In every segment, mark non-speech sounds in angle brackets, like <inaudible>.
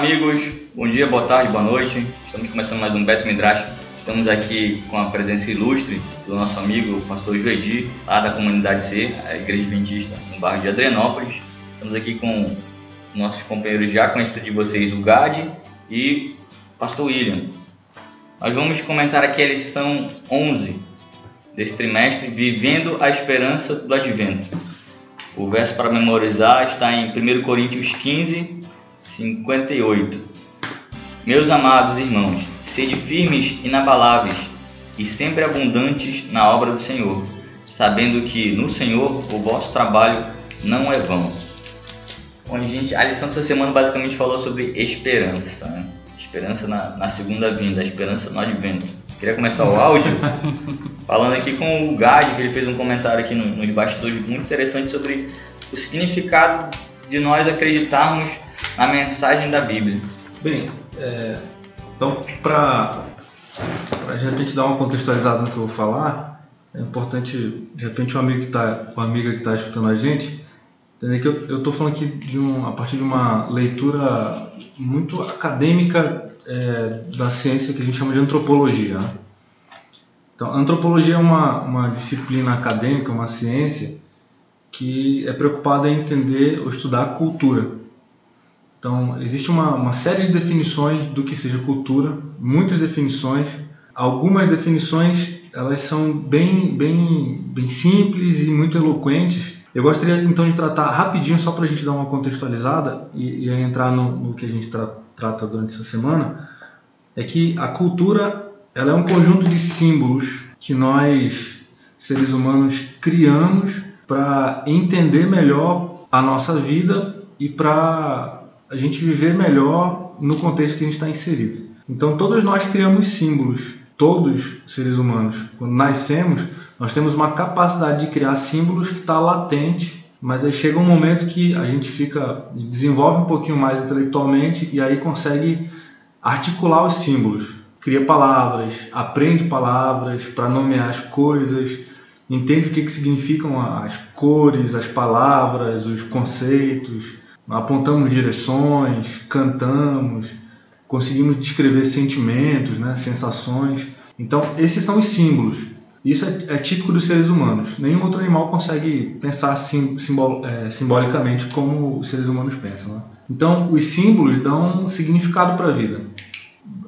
Amigos. Bom dia, boa tarde, boa noite. Estamos começando mais um Beto Midrash. Estamos aqui com a presença ilustre do nosso amigo pastor Joedi, lá da comunidade C, a Igreja Adventista, no bairro de Adrianópolis. Estamos aqui com nossos companheiros já conhecidos de vocês, o Gad e o pastor William. Nós vamos comentar aqui a lição 11 desse trimestre, Vivendo a Esperança do Advento. O verso para memorizar está em 1 Coríntios 15, 58. Meus amados irmãos, sede firmes, inabaláveis e sempre abundantes na obra do Senhor, sabendo que no Senhor o vosso trabalho não é vão. Bom, gente, a lição dessa semana basicamente falou sobre esperança, né? esperança na, na segunda vinda, a esperança no advento. Queria começar o áudio <laughs> falando aqui com o Gad, que ele fez um comentário aqui no, nos bastidores muito interessante sobre o significado de nós acreditarmos na mensagem da Bíblia. Bem, é, então para de repente dar uma contextualizada no que eu vou falar, é importante de repente um amigo que tá, uma amiga que está escutando a gente entender que eu estou falando aqui de um, a partir de uma leitura muito acadêmica é, da ciência que a gente chama de antropologia. Né? Então, a antropologia é uma, uma disciplina acadêmica, uma ciência que é preocupada em entender ou estudar a cultura. Então, existe uma, uma série de definições do que seja cultura, muitas definições. Algumas definições elas são bem, bem, bem simples e muito eloquentes. Eu gostaria então de tratar rapidinho, só para a gente dar uma contextualizada e, e entrar no, no, que a gente tra trata durante essa semana, é que a cultura ela é um conjunto de símbolos que nós, seres humanos, criamos para entender melhor a nossa vida e para a gente viver melhor no contexto que a gente está inserido. Então, todos nós criamos símbolos, todos seres humanos. Quando nascemos, nós temos uma capacidade de criar símbolos que está latente, mas aí chega um momento que a gente fica desenvolve um pouquinho mais intelectualmente e aí consegue articular os símbolos, cria palavras, aprende palavras para nomear as coisas, entende o que, que significam as cores, as palavras, os conceitos apontamos direções, cantamos, conseguimos descrever sentimentos, né, sensações. Então, esses são os símbolos. Isso é, é típico dos seres humanos. Nenhum outro animal consegue pensar sim, simbol, é, simbolicamente como os seres humanos pensam. Né? Então, os símbolos dão significado para a vida.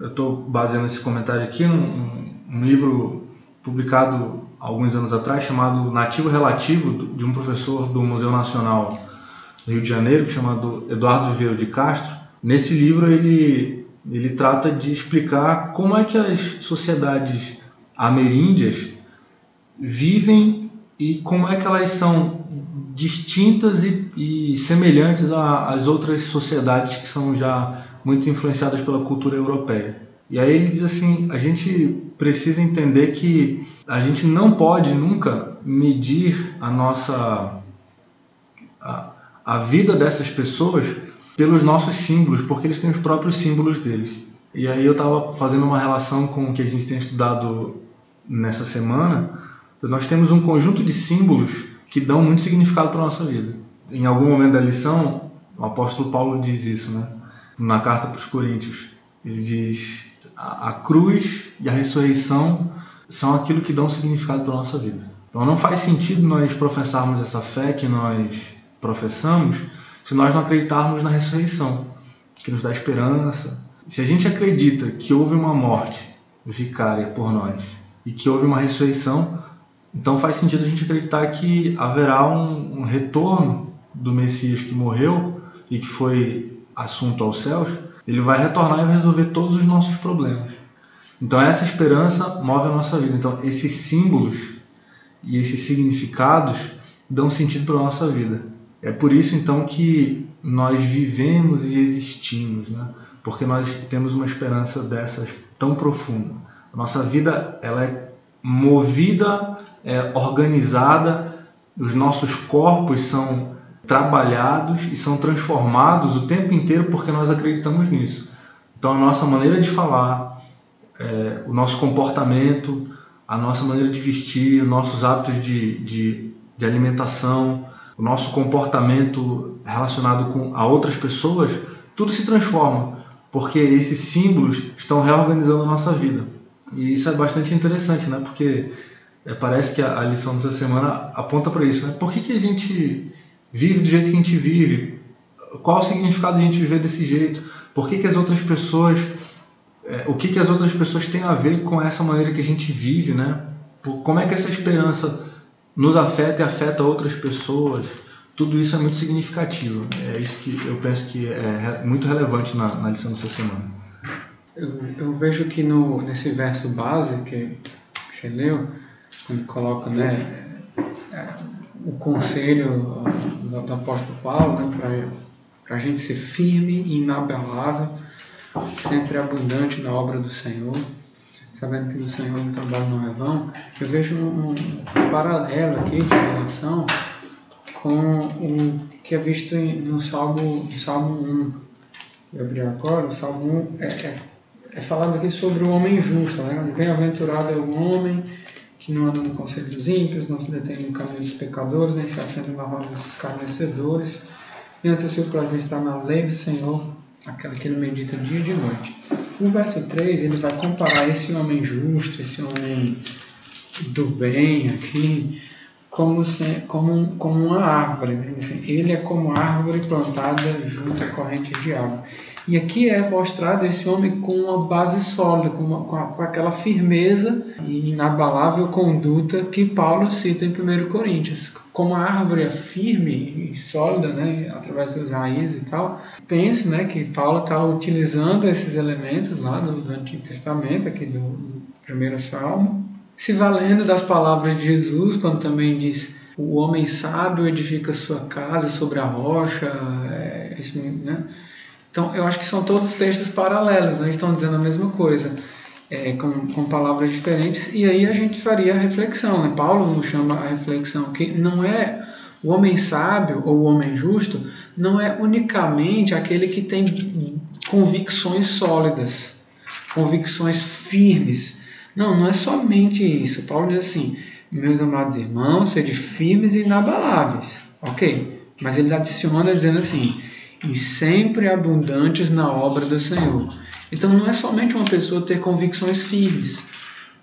Eu estou baseando esse comentário aqui num, num livro publicado alguns anos atrás chamado Nativo Relativo de um professor do Museu Nacional Rio de Janeiro, chamado Eduardo Vieira de Castro. Nesse livro ele, ele trata de explicar como é que as sociedades ameríndias vivem e como é que elas são distintas e, e semelhantes às outras sociedades que são já muito influenciadas pela cultura europeia. E aí ele diz assim, a gente precisa entender que a gente não pode nunca medir a nossa a, vida dessas pessoas pelos nossos símbolos, porque eles têm os próprios símbolos deles. E aí eu estava fazendo uma relação com o que a gente tem estudado nessa semana. Nós temos um conjunto de símbolos que dão muito significado para a nossa vida. Em algum momento da lição, o apóstolo Paulo diz isso, né? Na carta para os Coríntios, ele diz: a cruz e a ressurreição são aquilo que dão significado para a nossa vida. Então não faz sentido nós professarmos essa fé que nós professamos se nós não acreditarmos na ressurreição, que nos dá esperança. Se a gente acredita que houve uma morte vicária por nós e que houve uma ressurreição, então faz sentido a gente acreditar que haverá um, um retorno do Messias que morreu e que foi assunto aos céus, ele vai retornar e resolver todos os nossos problemas. Então essa esperança move a nossa vida. Então esses símbolos e esses significados dão sentido para a nossa vida. É por isso então que nós vivemos e existimos, né? porque nós temos uma esperança dessas tão profunda. A nossa vida ela é movida, é organizada, os nossos corpos são trabalhados e são transformados o tempo inteiro porque nós acreditamos nisso. Então a nossa maneira de falar, é, o nosso comportamento, a nossa maneira de vestir, nossos hábitos de, de, de alimentação, o nosso comportamento relacionado com a outras pessoas tudo se transforma, porque esses símbolos estão reorganizando a nossa vida. E isso é bastante interessante, né? Porque é, parece que a, lição dessa semana aponta para isso, né? Por que, que a gente vive do jeito que a gente vive? Qual o significado de a gente viver desse jeito? Por que, que as outras pessoas é, o que, que as outras pessoas têm a ver com essa maneira que a gente vive, né? Como é que essa esperança nos afeta e afeta outras pessoas? Tudo isso é muito significativo. É isso que eu penso que é muito relevante na, na lição dessa semana. Eu, eu, vejo que no, nesse verso base que, que você leu, quando coloca né, é, o conselho do, do apóstolo Paulo né, para a gente ser firme e inabalável sempre abundante na obra do Senhor, sabendo que no Senhor o trabalho não é vão, eu vejo um, um paralelo aqui de relação com o que é visto no Salmo, Salmo 1. Eu abri agora, o Salmo 1 é, é, é falado aqui sobre o homem justo, né? Bem-aventurado é o homem que não anda no conselho dos ímpios, não se detém no caminho dos pecadores, nem se assenta na roda dos escarnecedores, e ante o seu prazer está na lei do Senhor, aquela que ele medita dia e de noite. O verso 3 ele vai comparar esse homem justo, esse homem do bem aqui, como, se, como, como uma árvore. Né? Ele é como árvore plantada junto à corrente de água. E aqui é mostrado esse homem com uma base sólida, com, uma, com, a, com, aquela firmeza e inabalável conduta que Paulo cita em 1 Coríntios. Como a árvore é firme e sólida, né, através das raízes e tal, penso né, que Paulo está utilizando esses elementos lá do, do Antigo Testamento, aqui do, do primeiro Salmo, se valendo das palavras de Jesus, quando também diz o homem sábio edifica sua casa sobre a rocha, é, né? Então, eu acho que são todos textos paralelos, né? estão dizendo a mesma coisa, é, com, com palavras diferentes, e aí a gente faria a reflexão. Né? Paulo nos chama a reflexão, que não é o homem sábio ou o homem justo, não é unicamente aquele que tem convicções sólidas, convicções firmes. Não, não é somente isso. Paulo diz assim: meus amados irmãos, sede firmes e inabaláveis. Ok, mas ele adiciona dizendo assim: e sempre abundantes na obra do Senhor. Então não é somente uma pessoa ter convicções firmes,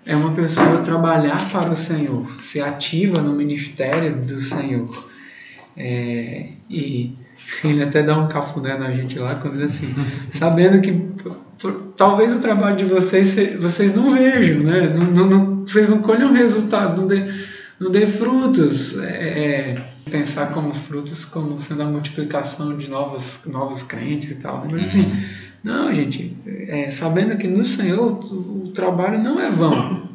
é uma pessoa trabalhar para o Senhor, ser ativa no ministério do Senhor. É, e ele até dá um cafuné na gente lá quando ele assim, sabendo que talvez o trabalho de vocês vocês não vejam, né? Não, não, não, vocês não colham resultados, não dê, não dê frutos. É, é pensar como frutos como sendo a multiplicação de novos, novos crentes e tal. Né? Mas assim, uhum. não, gente, é, sabendo que no Senhor o, o, trabalho não é vão.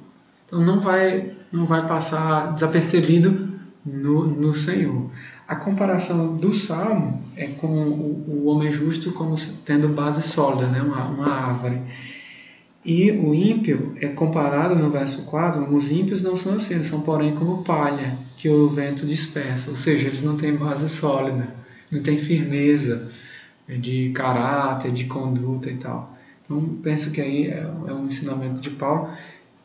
Então não vai, não vai passar desapercebido no, no Senhor. A comparação do Salmo é com o, o homem justo como tendo base sólida, né? uma, uma árvore. E o ímpio é comparado no verso 4, os ímpios não são assim, eles são porém como palha que o vento dispersa, ou seja, eles não têm base sólida, não têm firmeza de caráter, de conduta e tal. Então, penso que aí é, é um ensinamento de Paulo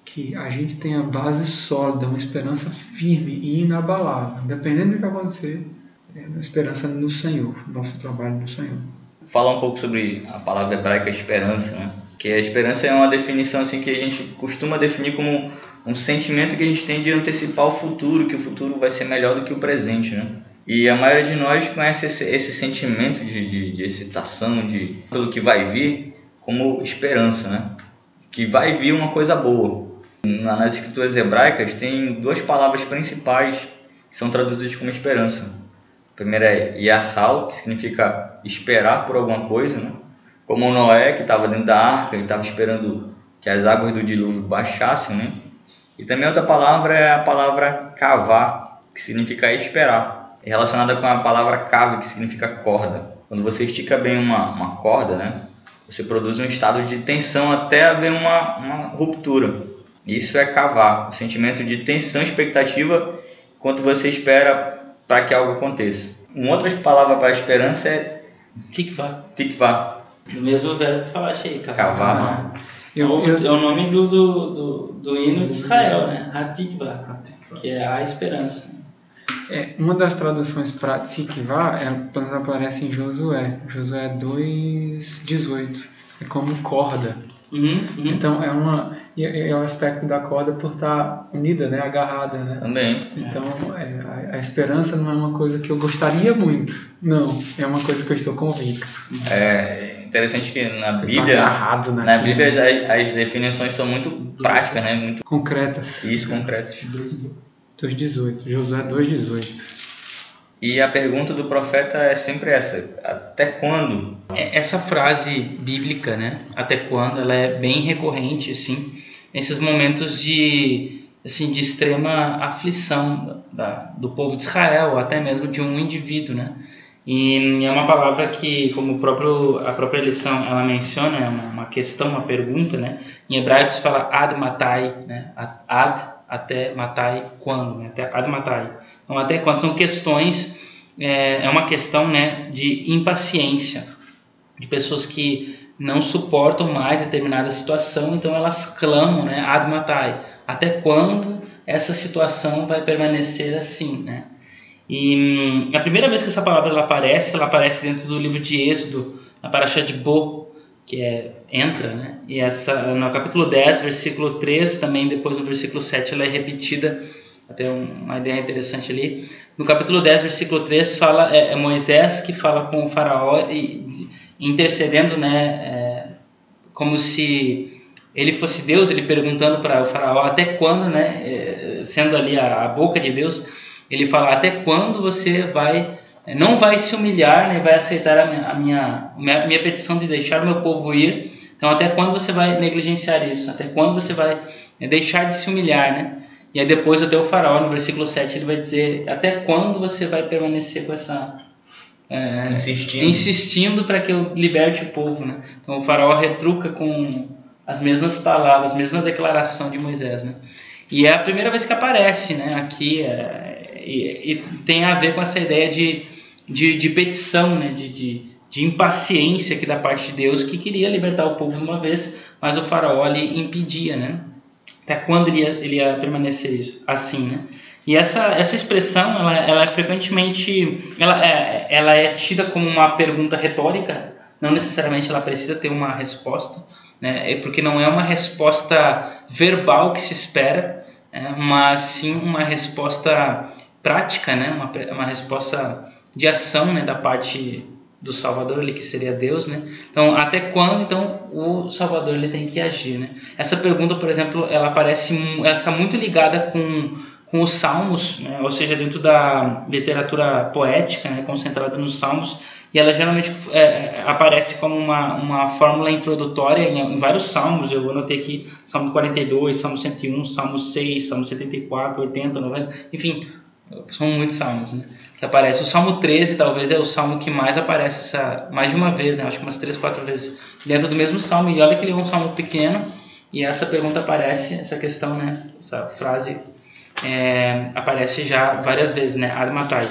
que a gente tenha base sólida, uma esperança firme e inabalável, dependendo do que acontecer, é uma esperança no Senhor, nosso trabalho no Senhor. Falar um pouco sobre a palavra hebraica esperança, né? Que a esperança é uma definição assim que a gente costuma definir como um sentimento que a gente tem de antecipar o futuro, que o futuro vai ser melhor do que o presente, né? E a maioria de nós conhece esse, esse sentimento de, de, de, excitação, de pelo que vai vir, como esperança, né? Que vai vir uma coisa boa. Nas escrituras hebraicas tem duas palavras principais que são traduzidas como esperança. A primeira é Yahal, que significa esperar por alguma coisa, né? Como Noé, que estava dentro da arca e estava esperando que as águas do dilúvio baixassem, né? E também outra palavra é a palavra cavar, que significa esperar. É relacionada com a palavra cave, que significa corda. Quando você estica bem uma, uma corda, né? Você produz um estado de tensão até haver uma, uma ruptura. Isso é cavar, o sentimento de tensão expectativa enquanto você espera para que algo aconteça. Uma outra palavra para esperança é tikva. Tikva, do mesmo velho que tu falaste aí, Kavama. Eu, eu, é o nome do, do, do, do hino de Israel, né? Hatikva, que é a esperança. É, uma das traduções para tikvá, é, aparece em Josué, Josué 2,18. É como corda. Uhum, uhum. Então é uma é o aspecto da corda por estar unida, né, agarrada, né? Também. Então é, a, a, esperança não é uma coisa que eu gostaria muito, não. É uma coisa que eu estou convicto. É interessante que na Bíblia, agarrado na. Bíblia as, as definições são muito práticas, né? Muito concretas. isso concretas. 2,18. Josué 2,18. E a pergunta do profeta é sempre essa: até quando? É, Essa frase bíblica, né? Até quando? Ela é bem recorrente, assim, nesses momentos de, assim, de extrema aflição da, do povo de Israel, ou até mesmo de um indivíduo, né? E é uma palavra que, como próprio, a própria lição ela menciona, é uma, uma questão, uma pergunta, né? Em hebraico se fala ad matai, né? Ad, até matai, quando, né? Até ad matai. Então, até quando são questões, é, é uma questão, né, de impaciência, de pessoas que não suportam mais determinada situação, então elas clamam, né, ad matai, até quando essa situação vai permanecer assim, né? E hum, a primeira vez que essa palavra ela aparece, ela aparece dentro do livro de Êxodo, na paraxá de Bo, que é entra, né? E essa no capítulo 10, versículo 3, também depois no versículo 7 ela é repetida, até um- uma ideia interessante ali. No capítulo 10, versículo 3 fala é, é Moisés que fala com o faraó e intercedendo, né, é, como se ele fosse Deus, ele perguntando para o faraó até quando, né, é, sendo ali a, a boca de Deus, ele fala até quando você vai não vai se humilhar, né, vai aceitar a minha, a minha, minha, minha petição de deixar o meu povo ir. Então, até quando você vai negligenciar isso? Até quando você vai é, deixar de se humilhar, né? E aí depois até o faraó, no versículo 7, ele vai dizer até quando você vai permanecer com essa... é, Insistindo. insistindo para que eu liberte o povo, né? Então o faraó retruca com as mesmas palavras, a mesma declaração de Moisés, né? E é a primeira vez que aparece, né? Aqui é, e, tem a ver com essa ideia de, de, de petição, né? De, de, de impaciência aqui da parte de Deus que queria libertar o povo de uma vez, mas o faraó ali impedia, né? Até quando ele ia, ele ia permanecer isso, assim, né? E essa, essa expressão, ela, ela é frequentemente, ela é, ela é tida como uma pergunta retórica, não necessariamente ela precisa ter uma resposta, né? É porque não é uma resposta verbal que se espera, né? mas sim uma resposta prática, né? Uma, uma resposta de ação, né? Da parte do Salvador ali que seria Deus, né? Então, até quando então o Salvador ele tem que agir, né? Essa pergunta, por exemplo, ela aparece, ela está muito ligada com com os Salmos, né? ou seja, dentro da literatura poética, né? concentrada nos Salmos, e ela geralmente é, aparece como uma, uma fórmula introdutória em, em vários Salmos. Eu anotei aqui Salmo 42, Salmo 101, Salmo 6, Salmo 74, 80, 90, enfim, são muitos salmos, né? Que aparece. O Salmo 13 talvez é o salmo que mais aparece essa, mais de uma vez, né? Acho que umas três, quatro vezes dentro do mesmo salmo. E olha que ele é um salmo pequeno e essa pergunta aparece, essa questão, né? Essa frase é, aparece já várias vezes, né? Armatai.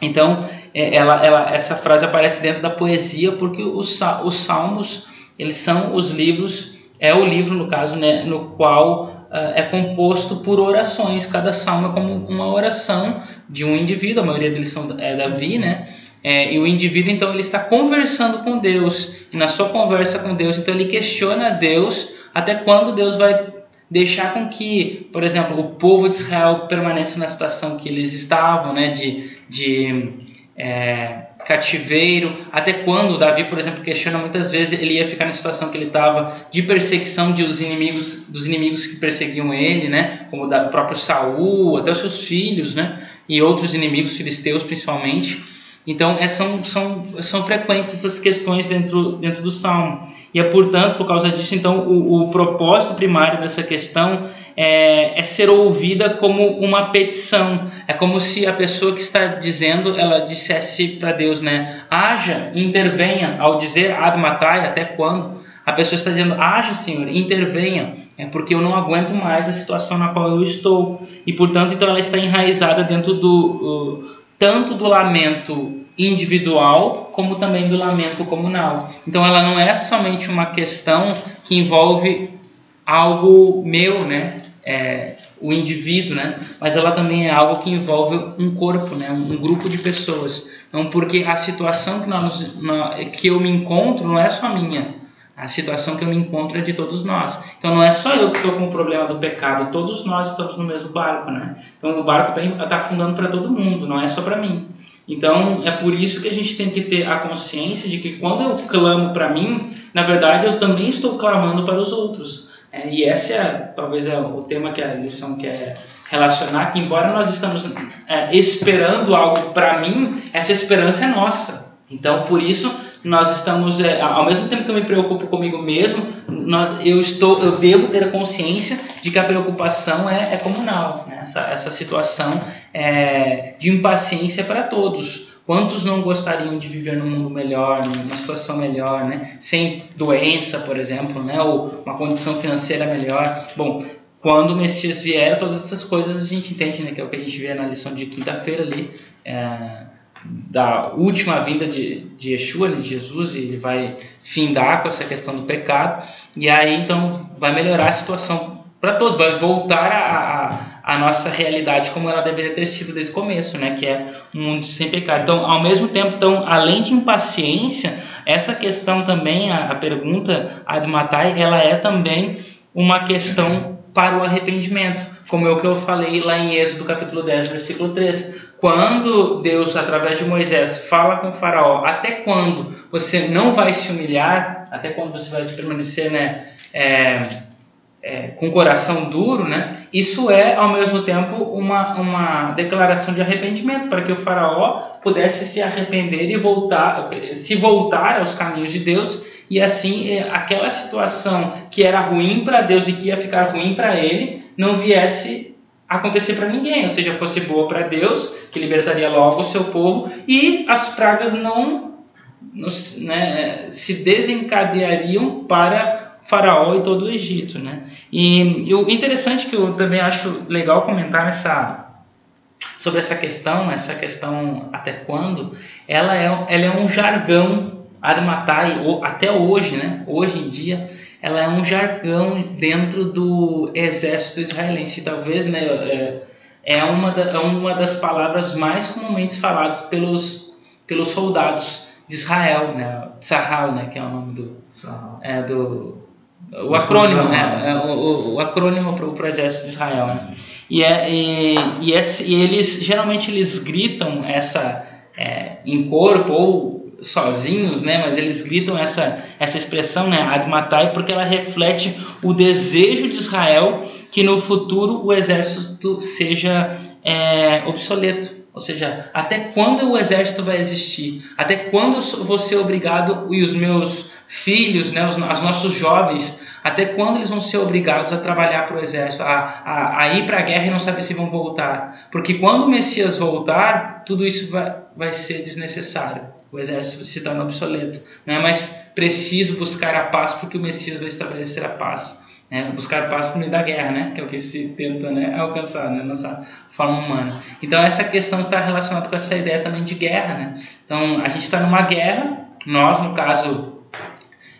Então, é, ela, ela, essa frase aparece dentro da poesia porque os, os salmos eles são os livros, é o livro no caso, né? No qual é composto por orações. Cada salmo é como uma oração de um indivíduo. A maioria deles são é Davi, né? É, e o indivíduo então ele está conversando com Deus e na sua conversa com Deus então ele questiona a Deus até quando Deus vai deixar com que, por exemplo, o povo de Israel permaneça na situação que eles estavam, né, de, de é, cativeiro, até quando Davi, por exemplo, questiona muitas vezes ele ia ficar na situação que ele estava de perseguição de os inimigos, dos inimigos que perseguiam ele, né, como o próprio Saul, até os seus filhos, né, e outros inimigos filisteus principalmente. Então, é, são, são, são frequentes essas questões dentro, dentro do Salmo. E é, portanto, por causa disso, então, o, o propósito primário dessa questão é, é ser ouvida como uma petição. É como se a pessoa que está dizendo, ela dissesse para Deus, né? Haja, intervenha, ao dizer ad matai, até quando? A pessoa está dizendo, haja, Senhor, intervenha, é porque eu não aguento mais a situação na qual eu estou. E, portanto, então ela está enraizada dentro do... Uh, tanto do lamento individual como também do lamento comunal. Então ela não é somente uma questão que envolve algo meu, né? é, o indivíduo, né? Mas ela também é algo que envolve um corpo, né? Um grupo de pessoas. Então, porque a situação que nós, que eu me encontro não é só minha. A situação que eu me encontro é de todos nós. Então não é só eu que estou com o problema do pecado, todos nós estamos no mesmo barco, né? Então o barco está tá afundando para todo mundo, não é só para mim. Então é por isso que a gente tem que ter a consciência de que quando eu clamo para mim, na verdade eu também estou clamando para os outros. É, e esse é talvez é o tema que a lição quer relacionar, que embora nós estamos é, esperando algo para mim, essa esperança é nossa. Então por isso nós estamos é, ao mesmo tempo que eu me preocupo comigo mesmo, nós, eu estou, eu devo ter a consciência de que a preocupação é, é comunal. Né? Essa, essa situação é, de impaciência para todos. Quantos não gostariam de viver num mundo melhor, numa situação melhor, né? sem doença, por exemplo, né? ou uma condição financeira melhor? Bom, quando o Messias vier, todas essas coisas a gente entende, né? que é o que a gente vê na lição de quinta-feira ali. É, da última vinda de, de Yeshua, de Jesus, e ele vai findar com essa questão do pecado, e aí então vai melhorar a situação para todos, vai voltar a, a, a, nossa realidade como ela deveria ter sido desde o começo, né? que é um mundo sem pecado. Então, ao mesmo tempo, então, além de impaciência, essa questão também, a, a pergunta Admatai, ela é também uma questão para o arrependimento, como é o que eu falei lá em Êxodo capítulo 10, versículo 3 quando Deus, através de Moisés, fala com Faraó, até quando você não vai se humilhar, até quando você vai permanecer né, é, é, com coração duro, né, isso é, ao mesmo tempo, uma, uma declaração de arrependimento, para que o Faraó pudesse se arrepender e voltar, se voltar aos caminhos de Deus, e assim é, aquela situação que era ruim para Deus e que ia ficar ruim para ele, não viesse acontecer para ninguém, ou seja, fosse boa para Deus, que libertaria logo o seu povo, e as pragas não né, se desencadeariam para Faraó e todo o Egito. Né? E, e o interessante que eu também acho legal comentar nessa, sobre essa questão, essa questão até quando, ela é, ela é um jargão Admatai, até hoje, né? hoje em dia, ela é um jargão dentro do exército israelense. Talvez né, é, é, uma, da, é uma das palavras mais comumente faladas pelos, pelos soldados de Israel, né? Tzahal, né, que é o nome do, é, do o acrônimo, né? É, o, o, acrônimo para o exército de Israel, né? E, é, e, e, esse, e eles geralmente eles gritam essa é, em corpo ou sozinhos, né? Mas eles gritam essa essa expressão, né? Admatai, porque ela reflete o desejo de Israel que no futuro o exército seja é, obsoleto. Ou seja, até quando o exército vai existir? Até quando eu vou ser obrigado e os meus filhos, né, os, os nossos jovens, até quando eles vão ser obrigados a trabalhar para o exército, a, a, a ir para a guerra e não saber se vão voltar? Porque quando o Messias voltar, tudo isso vai, vai ser desnecessário. O exército se torna obsoleto. Não é mais preciso buscar a paz porque o Messias vai estabelecer a paz. Né? Buscar paz por meio da guerra, né? que é o que se tenta né? alcançar, né? nossa forma humana. Então, essa questão está relacionada com essa ideia também de guerra. Né? Então, a gente está numa guerra, nós, no caso,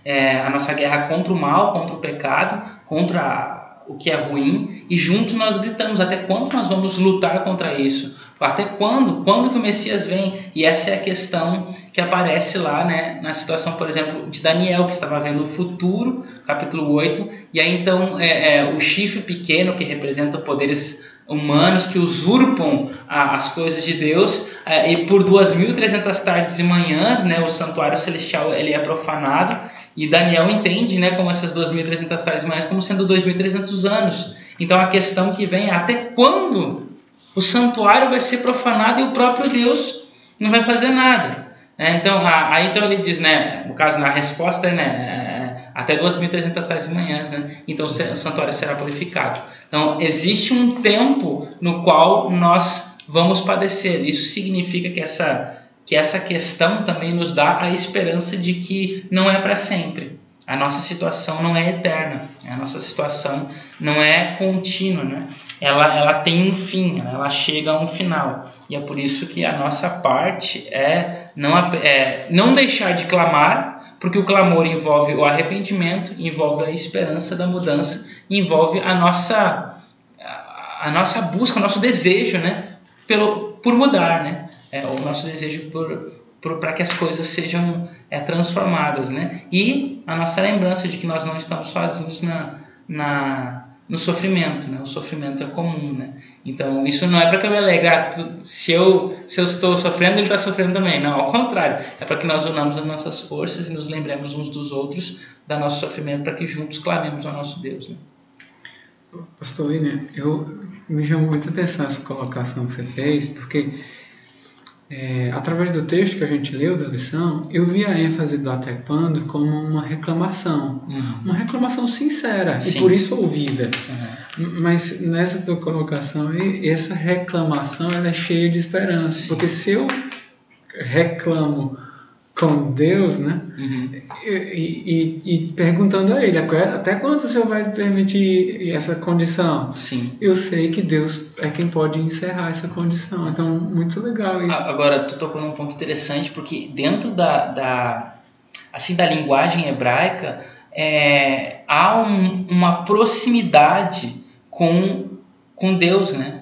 é, a nossa guerra contra o mal, contra o pecado, contra o que é ruim, e juntos nós gritamos: até quando nós vamos lutar contra isso? Até quando? Quando que o Messias vem? E essa é a questão que aparece lá, né, na situação, por exemplo, de Daniel, que estava vendo o futuro, capítulo 8, e aí então é, é o chifre pequeno, que representa poderes humanos que usurpam as coisas de Deus, é, e por 2.300 tardes e manhãs, né, o santuário celestial ele é profanado, e Daniel entende né, como essas 2.300 tardes e manhãs como sendo 2.300 anos. Então a questão que vem é até quando o santuário vai ser profanado e o próprio Deus não vai fazer nada. É, então, aí então ele diz, né, no caso, na resposta né, até 2.300 tardes e manhãs, né, então o santuário será purificado. Então, existe um tempo no qual nós vamos padecer. Isso significa que essa, que essa questão também nos dá a esperança de que não é para sempre. A nossa situação não é eterna, a nossa situação não é contínua, né? ela, ela tem um fim, ela chega a um final. E é por isso que a nossa parte é não, é não deixar de clamar, porque o clamor envolve o arrependimento, envolve a esperança da mudança, envolve a nossa a, nossa busca, o nosso desejo, né? Pelo, por mudar, né? É, o nosso desejo por, para que as coisas sejam é, transformadas, né? E a nossa lembrança de que nós não estamos sozinhos na, na no sofrimento, né? O sofrimento é comum, né? Então isso não é para que eu me alegre. Ah, se eu se eu estou sofrendo, ele está sofrendo também. Não, ao contrário. É para que nós unamos as nossas forças e nos lembremos uns dos outros da nosso sofrimento, para que juntos clamemos ao nosso Deus. Né? Pastor William, eu me chamou muita atenção essa colocação que você fez, porque é, através do texto que a gente leu da lição, eu vi a ênfase do até quando como uma reclamação, uhum. uma reclamação sincera Sim. e por isso ouvida. Uhum. Mas nessa tua colocação, essa reclamação ela é cheia de esperança, Sim. porque se eu reclamo com Deus, né? Uhum. E, e, e, perguntando a Ele, até quando o Senhor vai permitir essa condição? Sim. Eu sei que Deus é quem pode encerrar essa condição. Então, muito legal isso. Agora, tu tocou num ponto interessante, porque dentro da, da assim, da linguagem hebraica, é, há um, uma proximidade com, com Deus, né?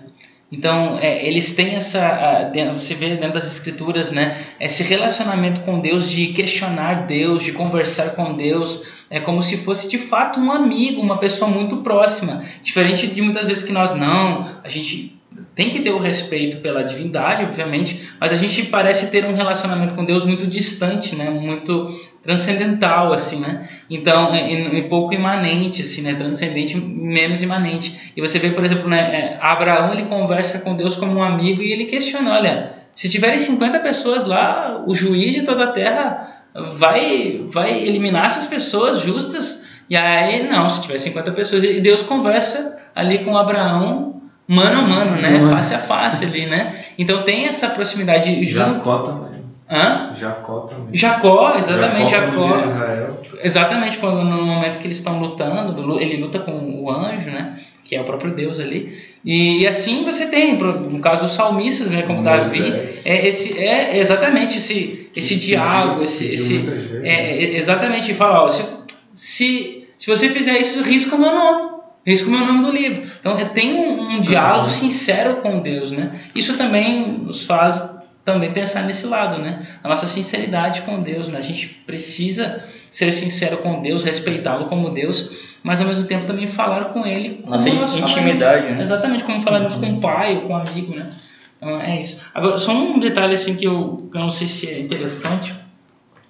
Então, é, eles têm essa. você vê dentro das escrituras, né? Esse relacionamento com Deus, de questionar Deus, de conversar com Deus, é como se fosse de fato um amigo, uma pessoa muito próxima. Diferente de muitas vezes que nós não, a gente tem que ter o respeito pela divindade, obviamente, mas a gente parece ter um relacionamento com Deus muito distante, né? Muito transcendental, assim, né? Então, e, e pouco imanente, assim, né? Transcendente, menos imanente. E você vê, por exemplo, né? É, Abraão ele conversa com Deus como um amigo e ele questiona, olha, se tiverem 50 pessoas lá, o juiz de toda a terra vai vai eliminar essas pessoas justas. E aí, não, se tiver 50 pessoas, e Deus conversa ali com Abraão mano a mano, né? Mano. Face a face ali, né? Então tem essa proximidade junto. Jacó também. Hã? Jacó também. Jacó, exatamente, Jacó. Jacó exatamente quando no momento que eles estão lutando, ele luta com o anjo, né? Que é o próprio Deus ali. E, assim você tem, no caso dos salmistas, né, como Davi, é esse é exatamente esse esse diálogo, esse esse é, é, exatamente fala, ó, se, se se você fizer isso, risca o meu nome. Risco o meu nome do livro. Então, tem um, um diálogo sincero com Deus, né? Isso também nos faz também pensar nesse lado, né? A nossa sinceridade com Deus, né? A gente precisa ser sincero com Deus, respeitá-lo como Deus, mas ao mesmo tempo também falar com Ele. Nossa intimidade, né? Exatamente, como falarmos com o pai ou com o amigo, né? Então, é isso. Agora, só um detalhe assim que eu, que eu não sei se é interessante,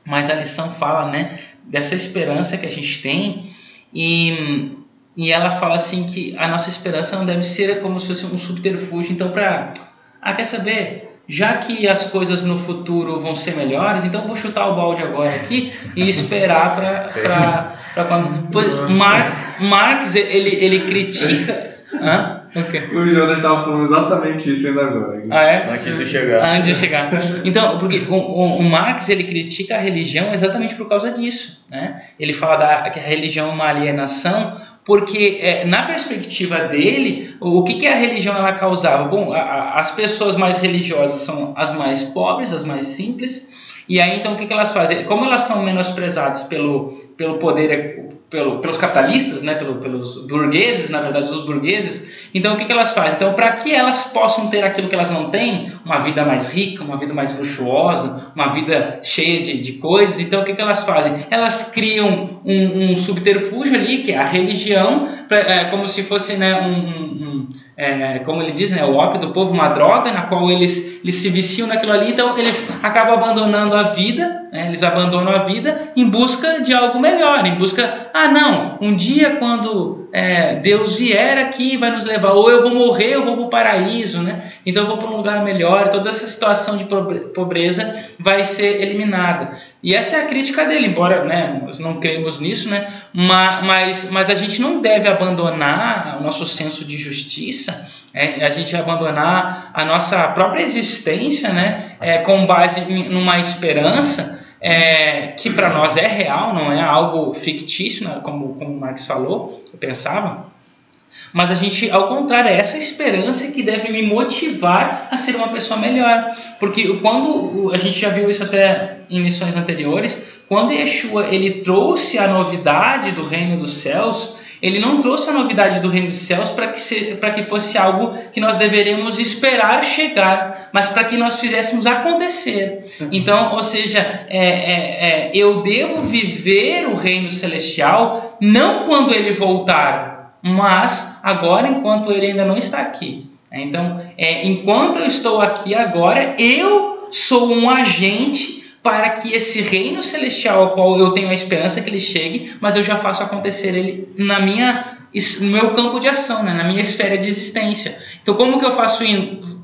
mas a lição fala, né? Dessa esperança que a gente tem e e ela fala assim que a nossa esperança não deve ser como se fosse um subterfúgio. Então, para. Ah, quer saber? Já que as coisas no futuro vão ser melhores, então vou chutar o balde agora aqui e esperar para quando. Pois, Mar, Marx, ele, ele critica. Hã? Okay. O Jonas estava falando exatamente isso ainda agora. Ah, é? Antes de chegar. Antes de chegar. Então, porque o, o, o, Marx ele critica a religião exatamente por causa disso. Né? Ele fala da, que a religião é uma alienação, porque é, na perspectiva dele, o, o que, que a religião ela causava? Bom, a, a, as pessoas mais religiosas são as mais pobres, as mais simples. E aí, então, o que, que elas fazem? Como elas são menosprezadas pelo, pelo poder pelo, pelos capitalistas, né, pelo, pelos burgueses, na verdade, os burgueses. Então, o que, que elas fazem? Então, para que elas possam ter aquilo que elas não têm, uma vida mais rica, uma vida mais luxuosa, uma vida cheia de, de coisas, então, o que, que elas fazem? Elas criam um, um subterfúgio ali, que é a religião, pra, é, como se fosse né, um, um é, como ele diz, né, o ópio do povo, uma droga na qual eles, eles se viciam naquilo ali, então eles acabam abandonando a vida, né, eles abandonam a vida em busca de algo melhor, em busca, ah não, um dia quando é, Deus vier aqui vai nos levar, ou eu vou morrer, eu vou para o paraíso, né? então eu vou para um lugar melhor, toda essa situação de pobreza vai ser eliminada. E essa é a crítica dele, embora né, nós não cremos nisso, né, mas, mas a gente não deve abandonar o nosso senso de justiça, é, a gente abandonar a nossa própria existência né, é, com base numa esperança é, que para nós é real, não é algo fictício, né, como, como o Marx falou, pensava. Mas a gente, ao contrário, é essa esperança que deve me motivar a ser uma pessoa melhor. Porque quando a gente já viu isso até em missões anteriores, quando Yeshua ele trouxe a novidade do reino dos céus, Ele não trouxe a novidade do reino dos céus para que, se, que fosse algo que nós deveríamos esperar chegar, mas para que nós fizéssemos acontecer. Então, ou seja, é, é, é, eu devo viver o reino celestial não quando ele voltar, mas agora enquanto ele ainda não está aqui. Então, é, enquanto eu estou aqui agora, eu sou um agente para que esse reino celestial ao qual eu tenho a esperança que ele chegue, mas eu já faço acontecer ele na minha no meu campo de ação, né? na minha esfera de existência. Então, como que eu faço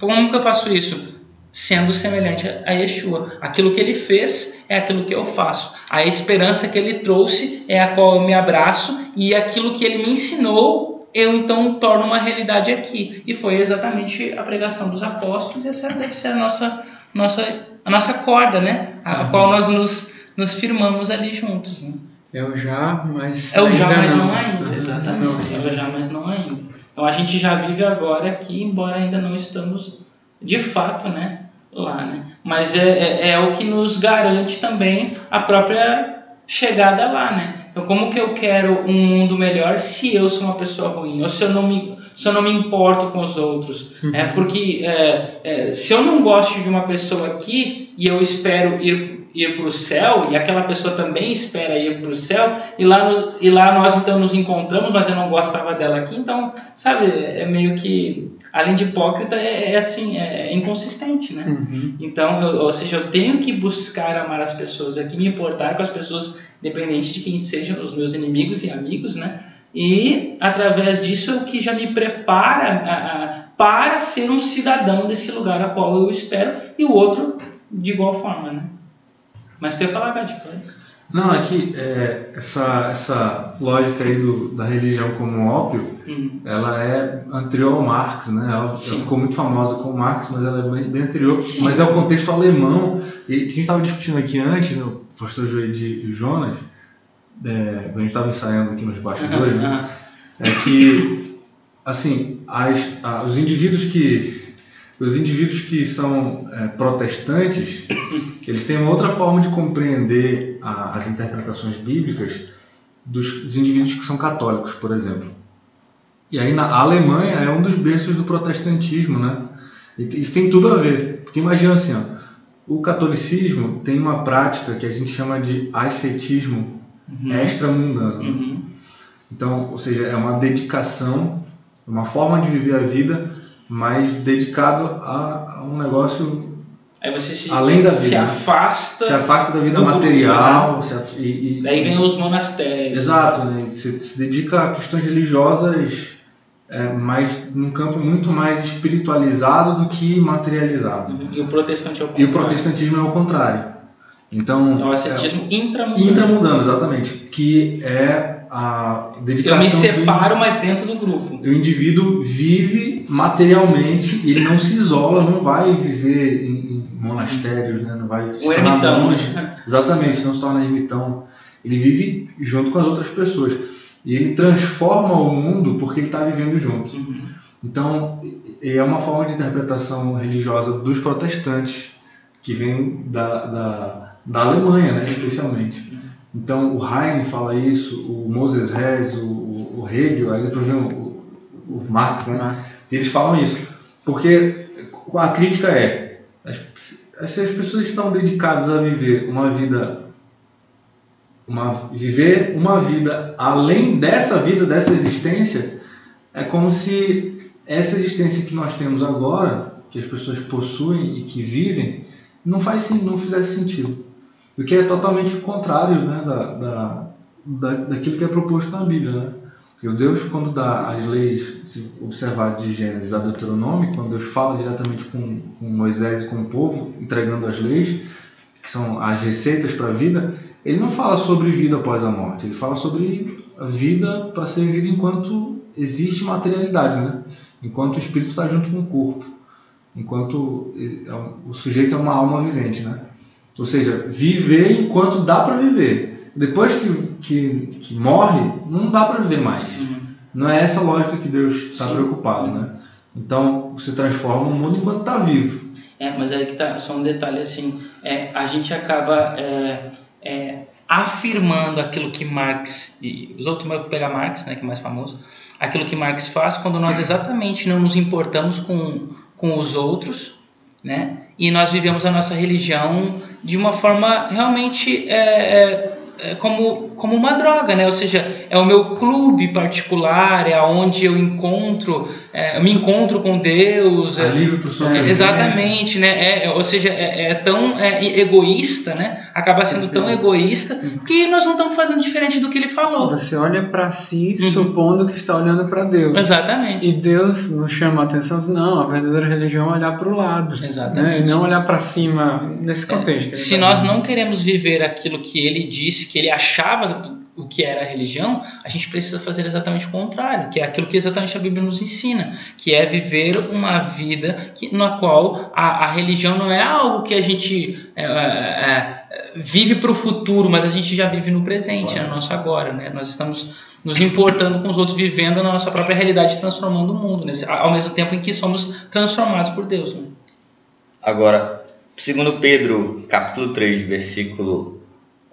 como que eu faço isso? Sendo semelhante a Yeshua. Aquilo que ele fez é aquilo que eu faço. A esperança que ele trouxe é a qual eu me abraço e aquilo que ele me ensinou eu então torno uma realidade aqui. E foi exatamente a pregação dos apóstolos e essa deve ser a nossa nossa a nossa corda, né? A uhum. qual nós nos, nos firmamos ali juntos. Né? É o já, mas. É o já, mas não, não ainda, exatamente. É o já, mas não ainda. Então a gente já vive agora aqui, embora ainda não estamos de fato, né? Lá, né? Mas é, é, é o que nos garante também a própria chegada lá, né? Então, como que eu quero um mundo melhor se eu sou uma pessoa ruim? Ou se eu não me se eu não me importo com os outros. Uhum. É, porque é, é, se eu não gosto de uma pessoa aqui e eu espero ir, ir para o céu, e aquela pessoa também espera ir para o céu, e lá, no, e lá nós então nos encontramos, mas eu não gostava dela aqui, então, sabe, é meio que, além de hipócrita, é, é assim, é, é inconsistente, né? Uhum. Então, eu, ou seja, eu tenho que buscar amar as pessoas aqui, me importar com as pessoas, independente de quem sejam os meus inimigos e amigos, né? E através disso é o que já me prepara a, a, para ser um cidadão desse lugar a qual eu espero, e o outro de igual forma, né? Mas quer falar, Gadi? Não, é que é, essa, essa lógica aí do, da religião como ópio, uhum. ela é anterior ao Marx, né? Ela, ela, ficou muito famosa com Marx, mas ela é bem, bem anterior. Sim. Mas é o contexto alemão, e que a gente estava discutindo aqui antes, né, o pastor Joedi e o Jonas, é, a gente estava ensaiando aqui nos bastidores, né, <laughs> é que assim as, a, os indivíduos que os indivíduos que são é, protestantes eles têm uma outra forma de compreender a, as interpretações bíblicas dos, dos, indivíduos que são católicos, por exemplo. E aí na a Alemanha é um dos berços do protestantismo, né? E isso tem tudo a ver, porque imagina assim, ó, o catolicismo tem uma prática que a gente chama de ascetismo uhum. extra-mundano. Uhum. Então, ou seja, é uma dedicação, uma forma de viver a vida, mas dedicado a, a um negócio Aí você se, além da vida, se afasta, se afasta da vida material, grupo, né? e, e, daí vem os monastérios. Exato, né? Você se dedica a questões religiosas, é, mas num campo muito mais espiritualizado do que materializado. E o protestante é o contrário. E o protestantismo é o contrário. Então, é o ascetismo é, intramundano. Intramundano, exatamente. Que é a dedicação. Eu me separo, mas dentro do grupo. O indivíduo vive materialmente, ele não se isola, não vai viver em, em monastérios, né? não vai se tornar monge. Exatamente, não se torna ermitão. Ele vive junto com as outras pessoas. E ele transforma o mundo porque ele está vivendo junto. Uhum. Então, é uma forma de interpretação religiosa dos protestantes, que vem da, da da Alemanha, né, especialmente. Então o Heine fala isso, o Moses Rez, o, o Hegel, aí depois vem o, o Marx, né? Eles falam isso. Porque a crítica é, as, as pessoas estão dedicadas a viver uma vida uma, viver uma vida além dessa vida, dessa existência, é como se essa existência que nós temos agora, que as pessoas possuem e que vivem, não faz não fizesse sentido. O que é totalmente o contrário né, da, da, da, daquilo que é proposto na Bíblia. Né? Porque Deus, quando dá as leis, se observar de Gênesis a Deuteronômio, quando Deus fala diretamente com, com Moisés e com o povo, entregando as leis, que são as receitas para a vida, ele não fala sobre vida após a morte, ele fala sobre a vida para ser vivida enquanto existe materialidade, né? enquanto o espírito está junto com o corpo, enquanto é o sujeito é uma alma vivente. Né? Ou seja, viver enquanto dá para viver. Depois que, que, que, morre, não dá para viver mais. Uhum. Não é essa lógica que Deus está preocupado, né? Então, você transforma o mundo enquanto está vivo. É, mas aí que tá só um detalhe assim, é, a gente acaba é, é, afirmando aquilo que Marx e os outros vão pegar Marx, né, que é mais famoso, aquilo que Marx faz quando nós exatamente não nos importamos com, com os outros, né, e nós vivemos a nossa religião de uma forma realmente é, é, como, como uma droga, né? Ou seja, é o meu clube particular, é aonde eu encontro, é, eu me encontro com Deus. É, livre para o sofrimento. Exatamente, né? É, é, ou seja, é, é tão egoísta, né? Acaba sendo tão egoísta que nós não estamos fazendo diferente do que ele falou. Você olha para si uhum. supondo que está olhando para Deus. Exatamente. E Deus nos chama a atenção, não, a verdadeira religião é olhar para o lado. Exatamente. Né? E não olhar para cima nesse contexto. Se nós não queremos viver aquilo que ele disse que ele achava o que era a religião, a gente precisa fazer exatamente o contrário, que é aquilo que exatamente a Bíblia nos ensina, que é viver uma vida que, na qual a, a religião não é algo que a gente é, é, é vive para o futuro, mas a gente já vive no presente, claro. no nosso agora. Né? Nós estamos nos importando com os outros, vivendo na nossa própria realidade, transformando o mundo, nesse, ao mesmo tempo em que somos transformados por Deus. Né? Agora, segundo Pedro, capítulo 3, versículo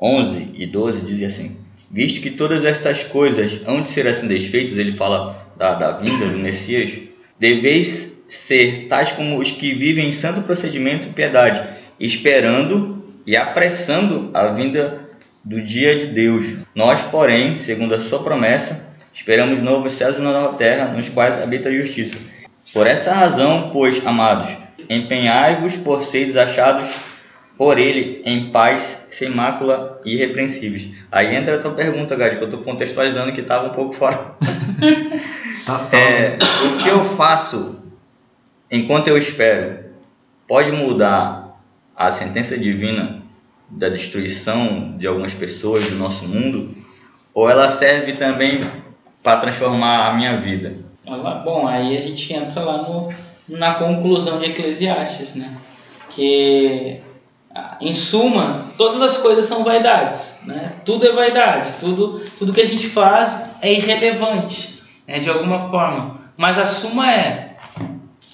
11 e 12 dizem assim: Visto que todas estas coisas hão de ser assim desfeitas, ele fala da, da vinda do Messias, deveis ser tais como os que vivem em santo procedimento e piedade, esperando e apressando a vinda do dia de Deus. Nós, porém, segundo a sua promessa, esperamos novos céus e nova terra, nos quais habita a justiça. Por essa razão, pois, amados, empenhai-vos por seres achados por ele em paz, sem mácula e irrepreensíveis. Aí entra a tua pergunta, Gary, que eu estou contextualizando que estava um pouco fora. <laughs> Tá, tá. É, o que eu faço enquanto eu espero pode mudar a sentença divina da destruição de algumas pessoas do nosso mundo? Ou ela serve também para transformar a minha vida? Bom, aí a gente entra lá no, na conclusão de Eclesiastes, né? Que em suma, todas as coisas são vaidades, né? Tudo é vaidade, tudo, tudo que a gente faz é irrelevante, né? de alguma forma. Mas a suma é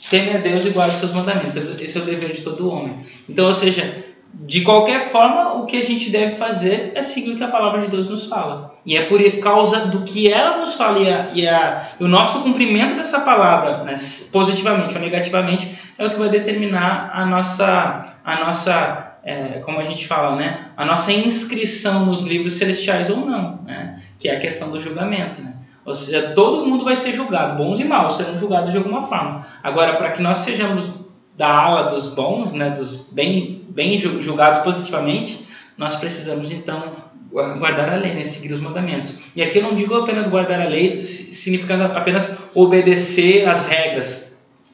teme a Deus e guarde os seus mandamentos. Esse é o dever de todo homem. Então, ou seja, de qualquer forma, o que a gente deve fazer é seguir o que a palavra de Deus nos fala. E é por causa do que ela nos fala e, a, e, a, o nosso cumprimento dessa palavra, né, positivamente ou negativamente, é o que vai determinar a nossa, a nossa é, como a gente fala, né, a nossa inscrição nos livros celestiais ou não, né, que é a questão do julgamento. Né? Ou seja, todo mundo vai ser julgado, bons e maus serão julgados de alguma forma. Agora, para que nós sejamos da ala dos bons, né, dos bem, bem julgados positivamente, nós precisamos então guardar a lei, né, seguir os mandamentos. E aqui eu não digo apenas guardar a lei, significando apenas obedecer às regras,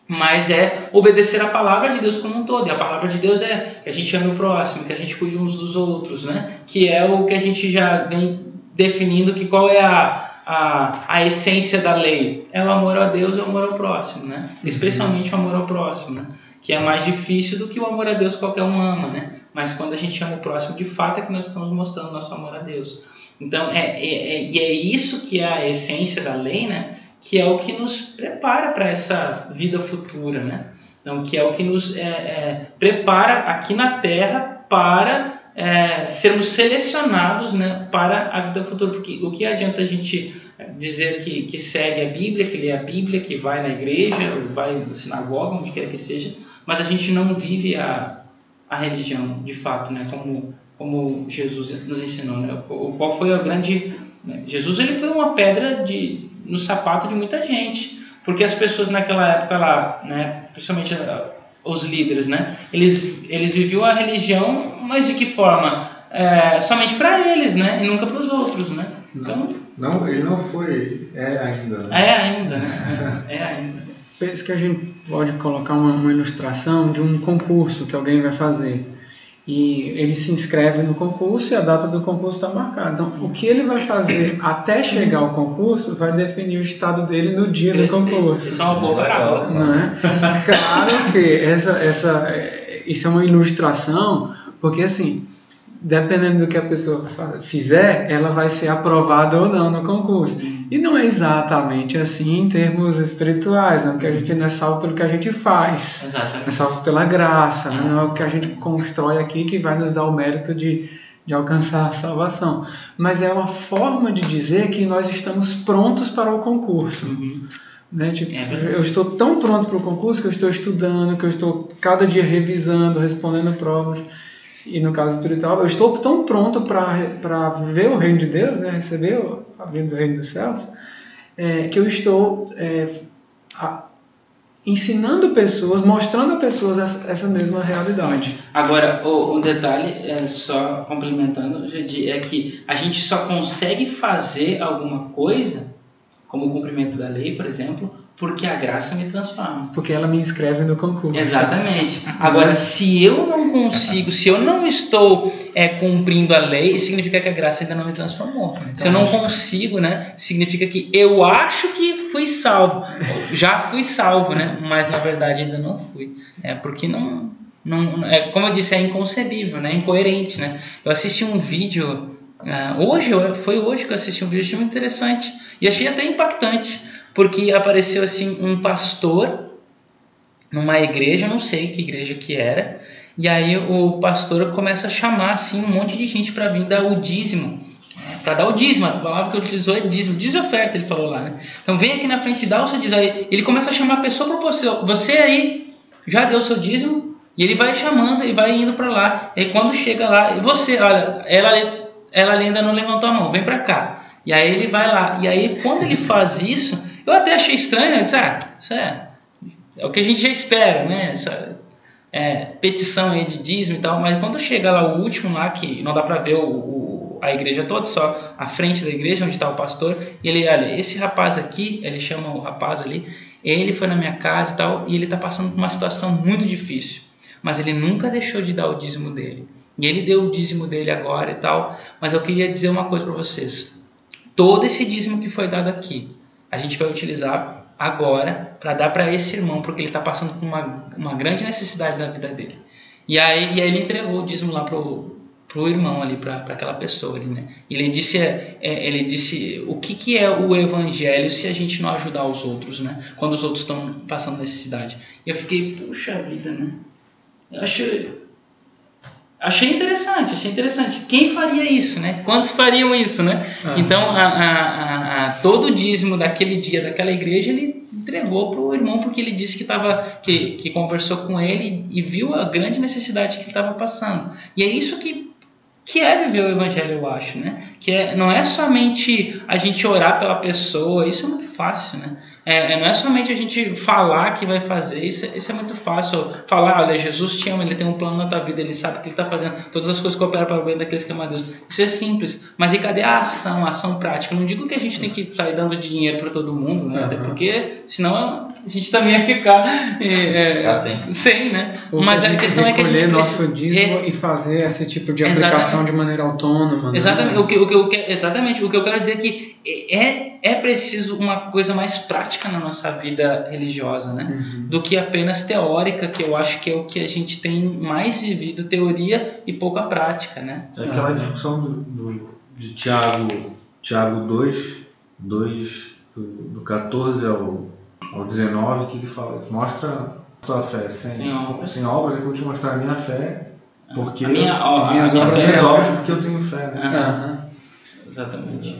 mas é obedecer a palavra de Deus como um todo. E a palavra de Deus é que a gente ame o próximo, que a gente cuide uns dos outros, né? Que é o que a gente já vem definindo que qual é a, a, a essência da lei. É o amor a Deus e o amor ao próximo, né? Uhum. Especialmente o amor ao próximo, né? Que é mais difícil do que o amor a Deus qualquer um ama, né? Mas quando a gente ama o próximo, de fato é que nós estamos mostrando nosso amor a Deus. Então, é, é, é, e é isso que é a essência da lei, né? Que é o que nos prepara para essa vida futura, né? Então, que é o que nos é, é, prepara aqui na Terra para é, sermos selecionados né, para a vida futura. Porque o que adianta a gente dizer que, que segue a Bíblia, que lê a Bíblia, que vai na igreja, vai na sinagoga, onde quer que seja, mas a gente não vive a, a religião de fato, né, como, como Jesus nos ensinou. Né? Qual foi a grande. Né? Jesus ele foi uma pedra de, no sapato de muita gente. Porque as pessoas naquela época lá, né, principalmente uh, os líderes, né, eles, eles viviam a religião, mas de que forma? É, somente para eles, né, e nunca para os outros, né. Então, não, não, ele não foi, é ainda. Né? É ainda, né? É, <laughs> é ainda. Penso que a gente pode colocar uma, uma ilustração de um concurso que alguém vai fazer e ele se inscreve no concurso e a data do concurso está marcada. Então, o que ele vai fazer até chegar ao concurso vai definir o estado dele no dia do concurso. Isso é uma boa parábola. Não é? Claro que essa, essa, é, isso é uma ilustração, porque assim, dependendo do que a pessoa fizer, ela vai ser aprovada ou não no concurso. E não é exatamente assim em termos espirituais, não, porque a gente não é salvo pelo que a gente faz. Exatamente. É salvo pela graça, né? não é o que a gente constrói aqui que vai nos dar o mérito de, de alcançar a salvação. Mas é uma forma de dizer que nós estamos prontos para o concurso. Uhum. Né? Tipo, É eu estou tão pronto para o concurso que eu estou estudando, que eu estou cada dia revisando, respondendo provas. E no caso espiritual, eu estou tão pronto para ver o reino de Deus, né? receber a vinda do reino dos céus, é, que eu estou é, a- ensinando pessoas, mostrando a pessoas essa, essa mesma realidade. Agora, o- detalhe, é só complementando, é que a gente só consegue fazer alguma coisa, como o cumprimento da lei, por exemplo, porque a graça me transforma. Porque ela me inscreve no concurso. Exatamente. Agora, se eu não consigo, se eu não estou é, cumprindo a lei, significa que a graça ainda não me transformou. Se eu não consigo, né, significa que eu acho que fui salvo. Já fui salvo, né, mas na verdade ainda não fui. É porque não, não é como eu disse, é inconcebível, né, incoerente, né. Eu assisti um vídeo ah, hoje, foi hoje que eu assisti um vídeo achei muito interessante e achei até impactante, porque apareceu assim um pastor numa igreja, não sei que igreja que era, e aí o pastor começa a chamar assim um monte de gente para vir dar o dízimo. Para dar o dízimo, a palavra que utilizou é dízimo, e oferta, ele falou lá, né? Então vem aqui na frente e dá o seu dízimo. Aí ele começa a chamar a pessoa para você, você aí já deu o seu dízimo, e ele vai chamando e vai indo para lá. E quando chega lá, e você, olha, ela, ela ainda não levantou a mão, vem para cá. E aí ele vai lá. E aí quando ele faz isso, eu até achei estranho, né? eu disse, ah, isso é, é o que a gente já espera, né? Essa é, petição aí de dízimo e tal, mas quando chega lá o último lá, que não dá para ver o, o- a igreja toda, só a frente da igreja onde está o pastor, e ele, olha, esse rapaz aqui, ele chama o rapaz ali, ele foi na minha casa e tal, e ele está passando por uma situação muito difícil, mas ele nunca deixou de dar o dízimo dele. E ele deu o dízimo dele agora e tal, mas eu queria dizer uma coisa para vocês. Todo esse dízimo que foi dado aqui, a gente vai utilizar agora para dar para esse irmão, porque ele está passando por uma, uma grande necessidade na vida dele. E aí, e aí ele entregou o dízimo lá pro, pro irmão ali, para aquela pessoa ali, né? Ele disse, é, é, ele disse o que, que é o evangelho se a gente não ajudar os outros, né? Quando os outros estão passando necessidade. E eu fiquei, puxa vida, né? Eu acho, Achei interessante, achei interessante. Quem faria isso, né? Quantos fariam isso, né? Ah. Então, a, a, a, todo o dízimo daquele dia, daquela igreja, ele entregou para o irmão porque ele disse que, tava, que, que conversou com ele e viu a grande necessidade que ele estava passando. E é isso que, que é viver o evangelho, eu acho, né? Que é, não é somente a gente orar pela pessoa, isso é muito fácil, né? É, é- não é somente a gente falar que vai fazer, isso, é- isso é muito fácil. Falar, olha, Jesus te ama, ele tem um plano na tua vida, ele sabe o que ele está fazendo, todas as coisas cooperam para o bem daqueles que amam a Deus. Isso é simples, mas e cadê a ação, a ação prática? Eu não digo que a gente tem que sair dando dinheiro para todo mundo, né? Até porque senão a gente também ia ficar é, é, sem. né? Ou Mas a a gente questão é que a gente recolher precisa- nosso dízimo é- e fazer esse tipo de Exatamente. aplicação de maneira autônoma. né? Exatamente. O que, o que eu quero, exatamente. O que eu quero dizer é que é, é preciso uma coisa mais prática na nossa vida religiosa, né? Uhum. Do que apenas teórica, que eu acho que é o que a gente tem mais vivido, teoria e pouca prática, né? É aquela discussão do, do- de Tiago, Tiago 2, 2 do, do 14 ao, ao 19, que ele fala, mostra a tua fé sem, Sem obras. sem obras, eu vou te mostrar a minha fé, porque a minha, ó, a minhas minha obras as fé- minhas obras porque eu tenho fé, né? Ah, Aham. Exatamente.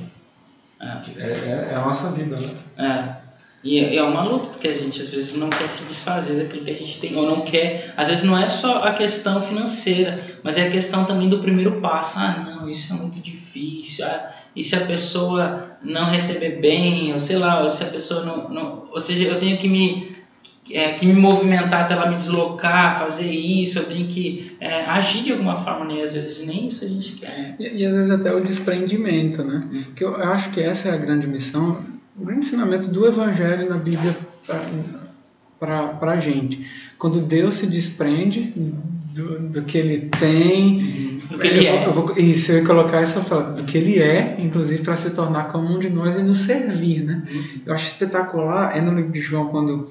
É. É, é, é a nossa vida, né? É. E é é uma luta, porque a gente às vezes não quer se desfazer daquilo que a gente tem, ou não quer. Às vezes não é só a questão financeira, mas é a questão também do primeiro passo. Ah, não, isso é muito difícil. Ah, e se a pessoa não receber bem, ou sei lá, ou se a pessoa não. não ou seja, eu tenho que me. é, que me movimentar até ela me deslocar, fazer isso, eu tenho que é, agir de alguma forma, né? Às vezes nem isso a gente quer. E, e às vezes até o desprendimento, né? Hum. Que eu, eu acho que essa é a grande missão, o grande ensinamento do Evangelho na Bíblia para a gente. Quando Deus se desprende do, do que Ele tem, Do que ele eu, é. eu vou, isso, eu ia colocar essa frase, do que Ele é, inclusive para se tornar como um de nós e nos servir, né? Eu acho espetacular, é no livro de João, quando,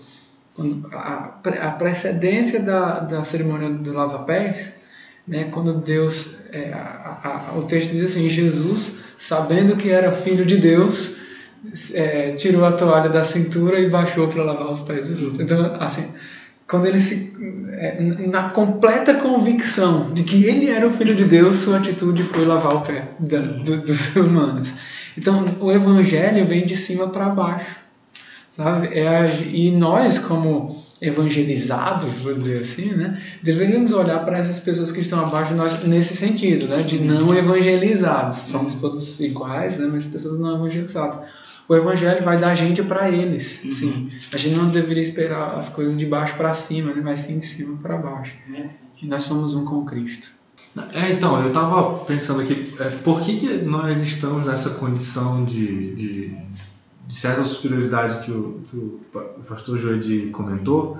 quando a, a precedência da, da cerimônia do lava-pés, né, quando Deus, é, a- a- o texto diz assim, Jesus, sabendo que era filho de Deus, é, tirou a toalha da cintura e baixou para lavar os pés dos outros. Então, assim, quando ele se é, na completa convicção de que ele era o filho de Deus, sua atitude foi lavar o pé da, do, dos <laughs> humanos. Então, o evangelho vem de cima para baixo, sabe? É, e nós, como evangelizados, vou dizer assim, né, deveríamos olhar para essas pessoas que estão abaixo de nós nesse sentido, né, de não evangelizados. Somos todos iguais, né, mas pessoas não evangelizadas o evangelho vai dar gente para eles. Uhum. Sim. A gente não deveria esperar as coisas de baixo para cima, né? mas sim de cima para baixo. É. E nós somos um com Cristo. É, então, eu estava pensando aqui, é, por que, que nós estamos nessa condição de, de, de certa superioridade que o, que o pastor Joedi comentou?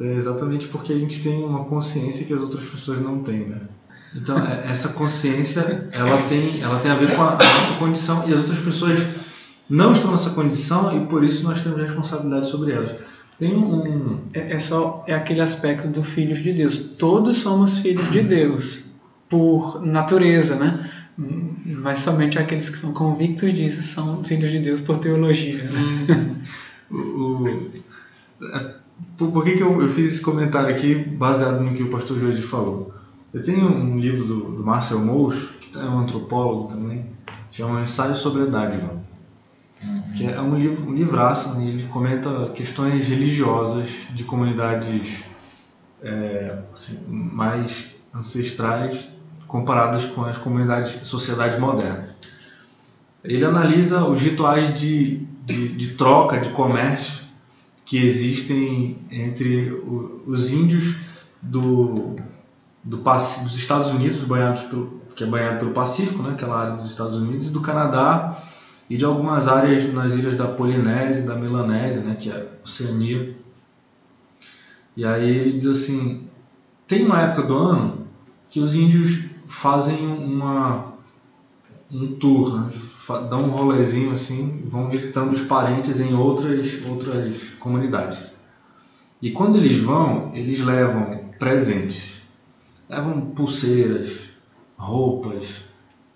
É exatamente porque a gente tem uma consciência que as outras pessoas não têm, né? Então, é, essa consciência, ela tem, ela tem a ver com a, a nossa condição e as outras pessoas não estão nessa condição e por isso nós temos responsabilidade sobre elas. Tem um. É, é só é aquele aspecto do filhos de Deus. Todos somos filhos de Deus por natureza, né? Mas somente aqueles que são convictos disso são filhos de Deus por teologia. Né? o, o, é, por, por, que, que eu, eu, fiz esse comentário aqui baseado no que o pastor Jorge falou? Eu tenho um livro do, do Marcel Mouch, que é um antropólogo também, chama Ensaio sobre a Dádiva. Que é um livro, um livraço, né? ele comenta questões religiosas de comunidades é, assim, mais ancestrais comparadas com as comunidades, sociedades modernas. Ele analisa os rituais de, de, de troca, de comércio que existem entre o, os índios do, do, dos Estados Unidos, banhados pelo, que é banhado pelo Pacífico, né, aquela área dos Estados Unidos, e do Canadá e de algumas áreas nas ilhas da Polinésia e da Melanésia, né, que é Oceania. E aí ele diz assim, tem uma época do ano que os índios fazem uma, um tour, né, dão um rolezinho assim, vão visitando os parentes em outras, outras comunidades. E quando eles vão, eles levam presentes. Levam pulseiras, roupas,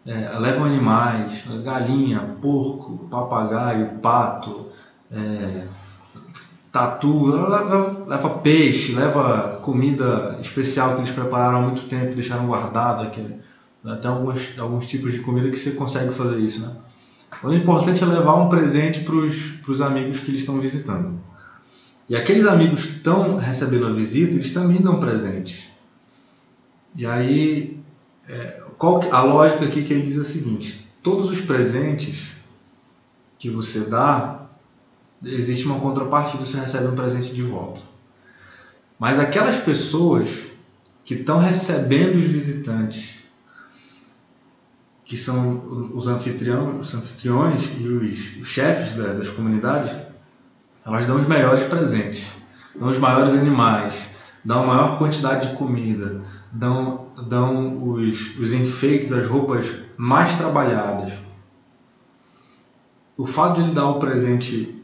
é, levam animais, galinha, porco, papagaio, pato, é, tatu, leva, leva, peixe, leva comida especial que eles prepararam há muito tempo deixaram guardada, que é, até alguns, alguns tipos de comida que você consegue fazer isso, né? Então, o importante é levar um presente para os amigos que eles estão visitando. E aqueles amigos que estão recebendo a visita, eles também dão presentes. E aí, é, qual a lógica aqui que ele diz é a seguinte: todos os presentes que você dá, existe uma contrapartida, você recebe um presente de volta. Mas aquelas pessoas que estão recebendo os visitantes, que são os anfitriões, os anfitriões e os, os chefes das comunidades, elas dão os melhores presentes, dão os maiores animais, dão a maior quantidade de comida, dão, dão os, os enfeites, as roupas mais trabalhadas. O fato de ele dar o presente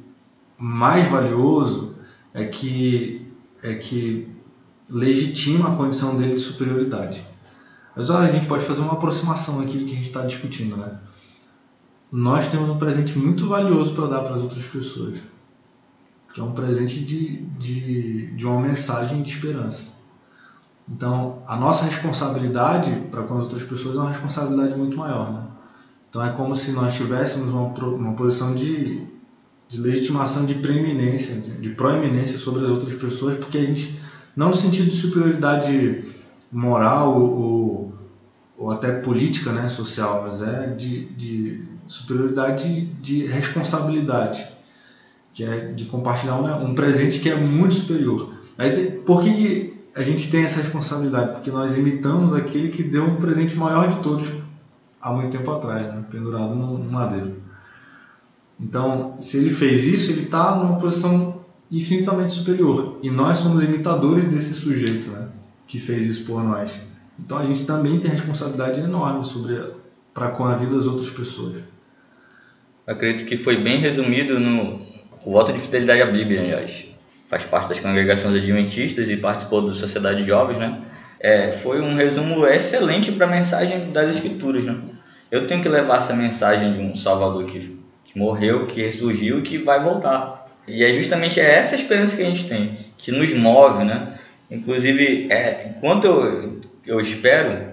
mais valioso é que, é que legitima a condição dele de superioridade. Mas olha, a gente pode fazer uma aproximação aqui do que a gente está discutindo, né? Nós temos um presente muito valioso para dar para as outras pessoas, que é um presente de, de, de uma mensagem de esperança. Então, a nossa responsabilidade para com as outras pessoas é uma responsabilidade muito maior. Né? Então, é como se nós tivéssemos uma, uma posição de, de legitimação de preeminência, de, de proeminência sobre as outras pessoas, porque a gente, não no sentido de superioridade moral ou, ou até política, né, social, mas é de, de superioridade de responsabilidade, que é de compartilhar um, um presente que é muito superior. Aí, por que, que a gente tem essa responsabilidade, porque nós imitamos aquele que deu um presente maior de todos há muito tempo atrás, né? pendurado no, no madeiro. Então, se ele fez isso, ele está numa posição infinitamente superior. E nós somos imitadores desse sujeito né? que fez isso por nós. Então, a gente também tem responsabilidade enorme sobre para com a vida das outras pessoas. Acredito que foi bem resumido no voto de fidelidade à Bíblia, aliás faz parte das congregações adventistas e participou da Sociedade de Jovens, né? É, foi um resumo excelente para a mensagem das Escrituras, né? Eu tenho que levar essa mensagem de um Salvador que, que morreu, que ressurgiu e que vai voltar. E é justamente essa esperança que a gente tem, que nos move, né? Inclusive, é, enquanto eu, eu espero,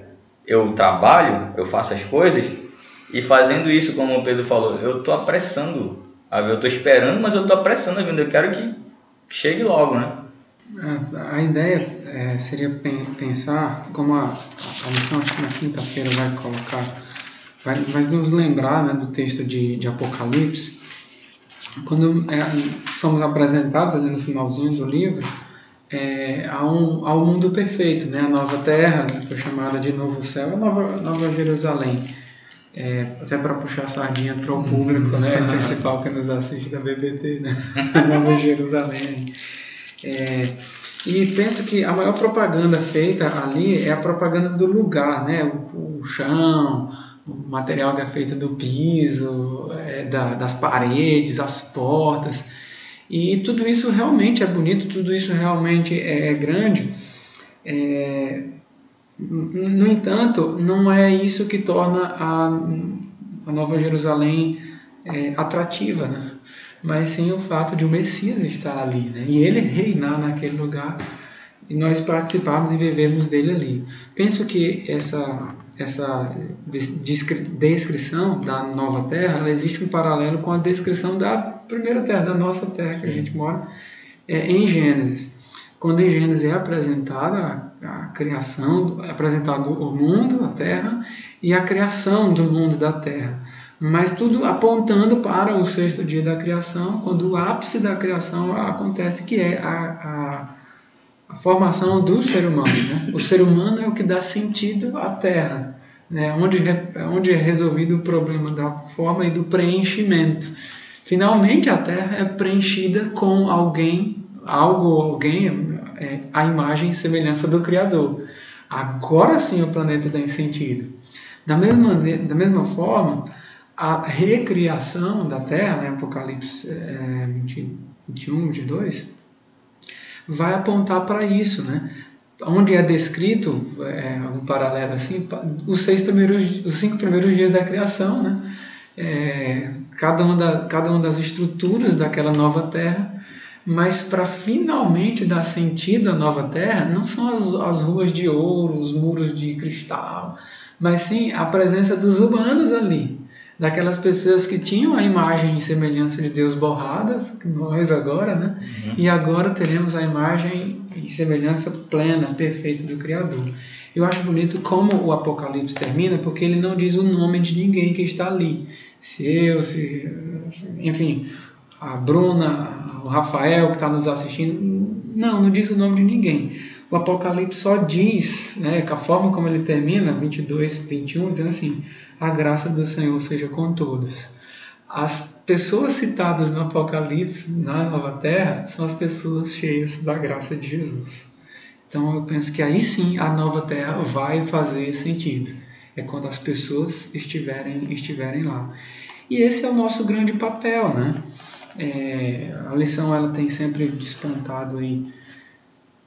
eu trabalho, eu faço as coisas, e fazendo isso, como o Pedro falou, eu estou apressando Eu estou esperando, mas eu estou apressando a vinda. Eu quero que chegue logo, né? A ideia é, seria pensar, como a, lição acho que na quinta-feira vai colocar, vai, vai nos lembrar né, do texto de, de Apocalipse, quando é, somos apresentados ali no finalzinho do livro, é, um, ao mundo perfeito, né? a nova terra, né? chamada de novo céu, a nova, nova Jerusalém. É, até para puxar a sardinha para o público né? <laughs> principal que nos assiste da BBT, né? <laughs> Nova Jerusalém. É, e penso que a maior propaganda feita ali é a propaganda do lugar, né? o, o chão, o material que é feito do piso, é, da, das paredes, as portas. E tudo isso realmente é bonito, tudo isso realmente é, é grande. É, no entanto, não é isso que torna a, a Nova Jerusalém é, atrativa, né? mas sim o fato de o Messias estar ali né? e ele reinar naquele lugar e nós participarmos e vivermos dele ali. Penso que essa, essa descrição da nova terra, existe um paralelo com a descrição da primeira terra, da nossa terra que a gente mora, é, em Gênesis. Quando em Gênesis é apresentada a criação, apresentado o mundo, a terra, e a criação do mundo da terra. Mas tudo apontando para o sexto dia da criação, quando o ápice da criação acontece, que é a, a, a formação do ser humano. Né? O ser humano é o que dá sentido à terra, né? onde, onde é resolvido o problema da forma e do preenchimento. Finalmente a terra é preenchida com alguém, algo ou alguém, é, a imagem e semelhança do Criador. Agora sim o planeta tem sentido. Da mesma, da mesma forma, a recriação da Terra, né, Apocalipse é, 20, 21, 22, vai apontar para isso, né? Onde é descrito, é, um paralelo assim, os, seis primeiros, os cinco primeiros dias da criação, né? É, cada, uma da, cada uma das estruturas daquela nova terra mas para finalmente dar sentido à nova terra, não são as, as ruas de ouro, os muros de cristal, mas sim a presença dos humanos ali, daquelas pessoas que tinham a imagem e semelhança de Deus borrada, nós agora, né? Uhum. E agora teremos a imagem e semelhança plena, perfeita do Criador. Eu acho bonito como o Apocalipse termina, porque ele não diz o nome de ninguém que está ali. Se eu, se. Enfim, a Bruna, o Rafael que está nos assistindo. Não, não diz o nome de ninguém. O Apocalipse só diz, né, com a forma como ele termina, 22, 21, dizendo assim: a graça do Senhor seja com todos. As pessoas citadas no Apocalipse, na Nova Terra, são as pessoas cheias da graça de Jesus. Então eu penso que aí sim a Nova Terra vai fazer sentido. É quando as pessoas estiverem, estiverem lá. E esse é o nosso grande papel, né? É, a lição ela tem sempre despontado aí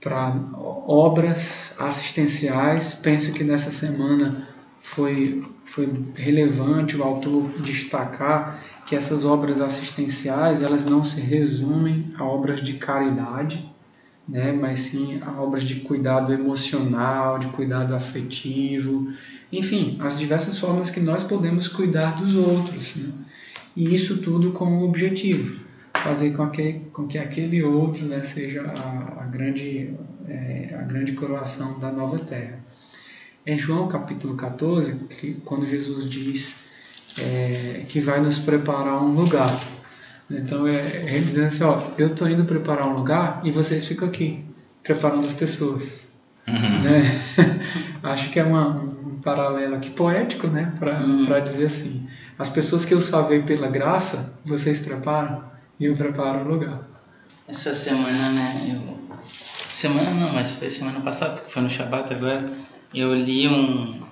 para obras assistenciais. Penso que nessa semana foi, foi relevante o autor destacar que essas obras assistenciais elas não se resumem a obras de caridade, né, mas sim a obras de cuidado emocional, de cuidado afetivo, enfim, as diversas formas que nós podemos cuidar dos outros. Né? E isso tudo com o objetivo, fazer com que, com que aquele outro né, seja a, a grande, é, a grande coroação da nova terra. Em João capítulo 14, que, quando Jesus diz é, que vai nos preparar um lugar. Então é, ele dizendo assim, ó, eu estou indo preparar um lugar e vocês ficam aqui, preparando as pessoas. Uhum. Né? <laughs> Acho que é uma, um paralelo aqui poético, né, para uhum. dizer assim, as pessoas que eu salvei pela graça, vocês preparam e eu preparo o lugar. Essa semana, né, eu... Semana não, mas foi semana passada, porque foi no Shabat agora, eu li um,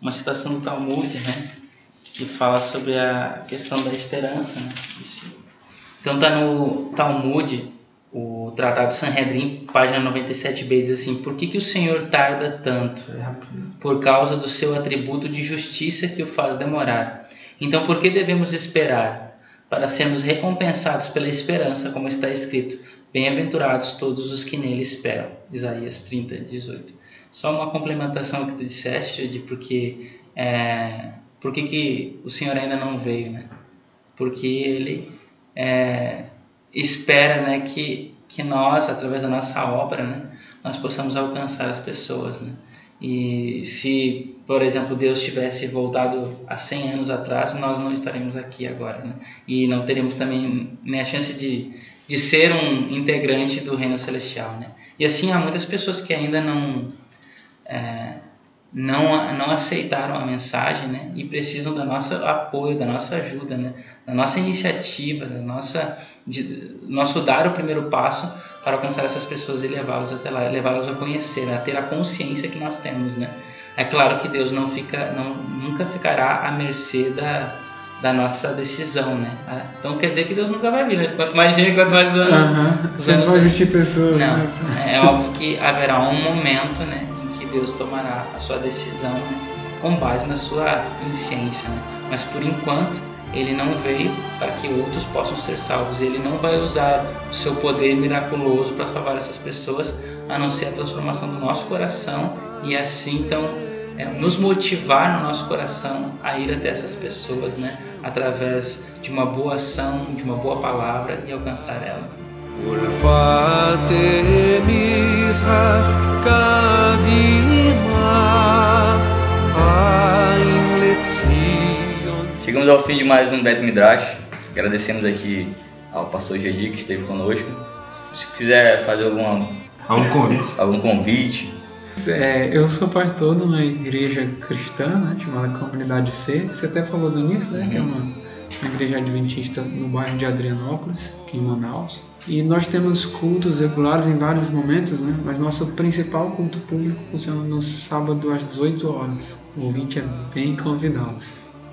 uma citação do Talmud, né, que fala sobre a questão da esperança, né. Então tá no Talmud, o Tratado Sanhedrin, página 97b, diz assim: Por que, que o Senhor tarda tanto? Por causa do seu atributo de justiça que o faz demorar. Então, por que devemos esperar? para sermos recompensados pela esperança, como está escrito: Bem-aventurados todos os que nele esperam. Isaías 30, 18. Só uma complementação que tu disseste, de porque é, por que, que o Senhor ainda não veio, né? Porque Ele é, espera, né, que que nós, através da nossa obra, né, nós possamos alcançar as pessoas, né? E se, por exemplo, Deus tivesse voltado há 100 anos atrás, nós não estaríamos aqui agora, né? E não teríamos também né, a chance de, de ser um integrante do reino celestial, né? E assim, há muitas pessoas que ainda não... É, não, não aceitaram a mensagem né, e precisam do nosso apoio, da nossa ajuda, né, da nossa iniciativa, da nossa, de, nosso dar o primeiro passo para alcançar essas pessoas e levá-los até lá, levá-los a conhecer, a ter a consciência que nós temos. Né. É claro que Deus não fica, não, nunca ficará à mercê da, da nossa decisão, né? Então quer dizer que Deus nunca vai vir, né? Quanto mais gente, quanto mais anos. Uhum. Sempre vai existir pessoas. Não, né? é óbvio que haverá um momento, né? Deus tomará a sua decisão né, com base na sua ciência. Né? Mas por enquanto, ele não veio para que outros possam ser salvos. Ele não vai usar o seu poder miraculoso para salvar essas pessoas, a não ser a transformação do nosso coração e assim então é, nos motivar no nosso coração a ir até essas pessoas, né, através de uma boa ação, de uma boa palavra e alcançar elas. Chegamos ao fim de mais um Bet Midrash. Agradecemos aqui ao pastor Gedi que esteve conosco. Se quiser fazer alguma, algum convite, algum convite é, eu sou pastor de uma igreja cristã né, chamada Comunidade C. Você até falou do início, né? Uhum. Que é uma, uma igreja adventista no bairro de Adrianópolis, aqui em Manaus. E nós temos cultos regulares em vários momentos, né? mas nosso principal culto público funciona no sábado às 18 horas. O ouvinte é bem convidado.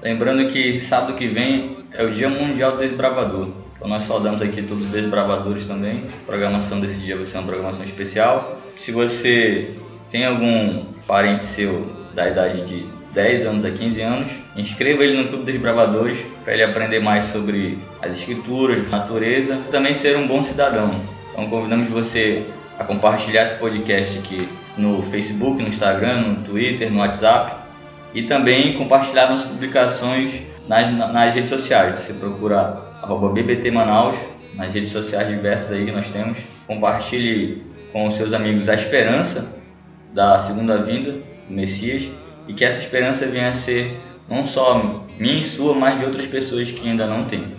Lembrando que sábado que vem é o Dia Mundial do Desbravador. Então nós saudamos aqui todos os desbravadores também. A programação desse dia vai ser uma programação especial. Se você tem algum parente seu da idade de 10 anos a 15 anos, inscreva ele no Clube dos Bravadores para ele aprender mais sobre as escrituras, natureza, e também ser um bom cidadão. Então convidamos você a compartilhar esse podcast aqui no Facebook, no Instagram, no Twitter, no WhatsApp e também compartilhar nossas publicações nas, nas redes sociais. Você procura arroba BBT Manaus nas redes sociais diversas aí que nós temos. Compartilhe com os seus amigos a esperança da segunda vinda do Messias e que essa esperança venha a ser não só minha e sua, mas de outras pessoas que ainda não têm.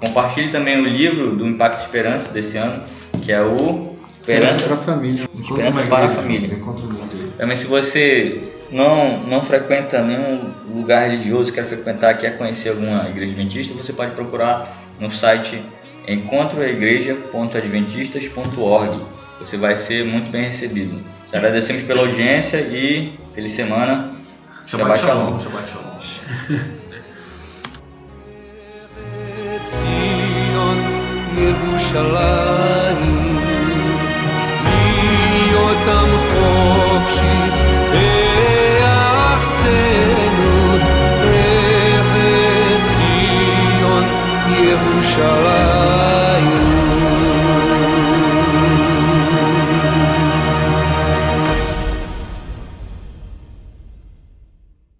Compartilhe também o livro do Impacto Esperança desse ano, que é o Esperança, para a Família. Esperança para a Família. Também se você não, não frequenta nenhum lugar religioso, quer frequentar, quer conhecer alguma igreja adventista, você pode procurar no site encontroaigreja.adventistas.org. Você vai ser muito bem recebido. Te agradecemos pela audiência e feliz semana. Shabbat Shalom. Shabbat Shalom. <laughs> shall I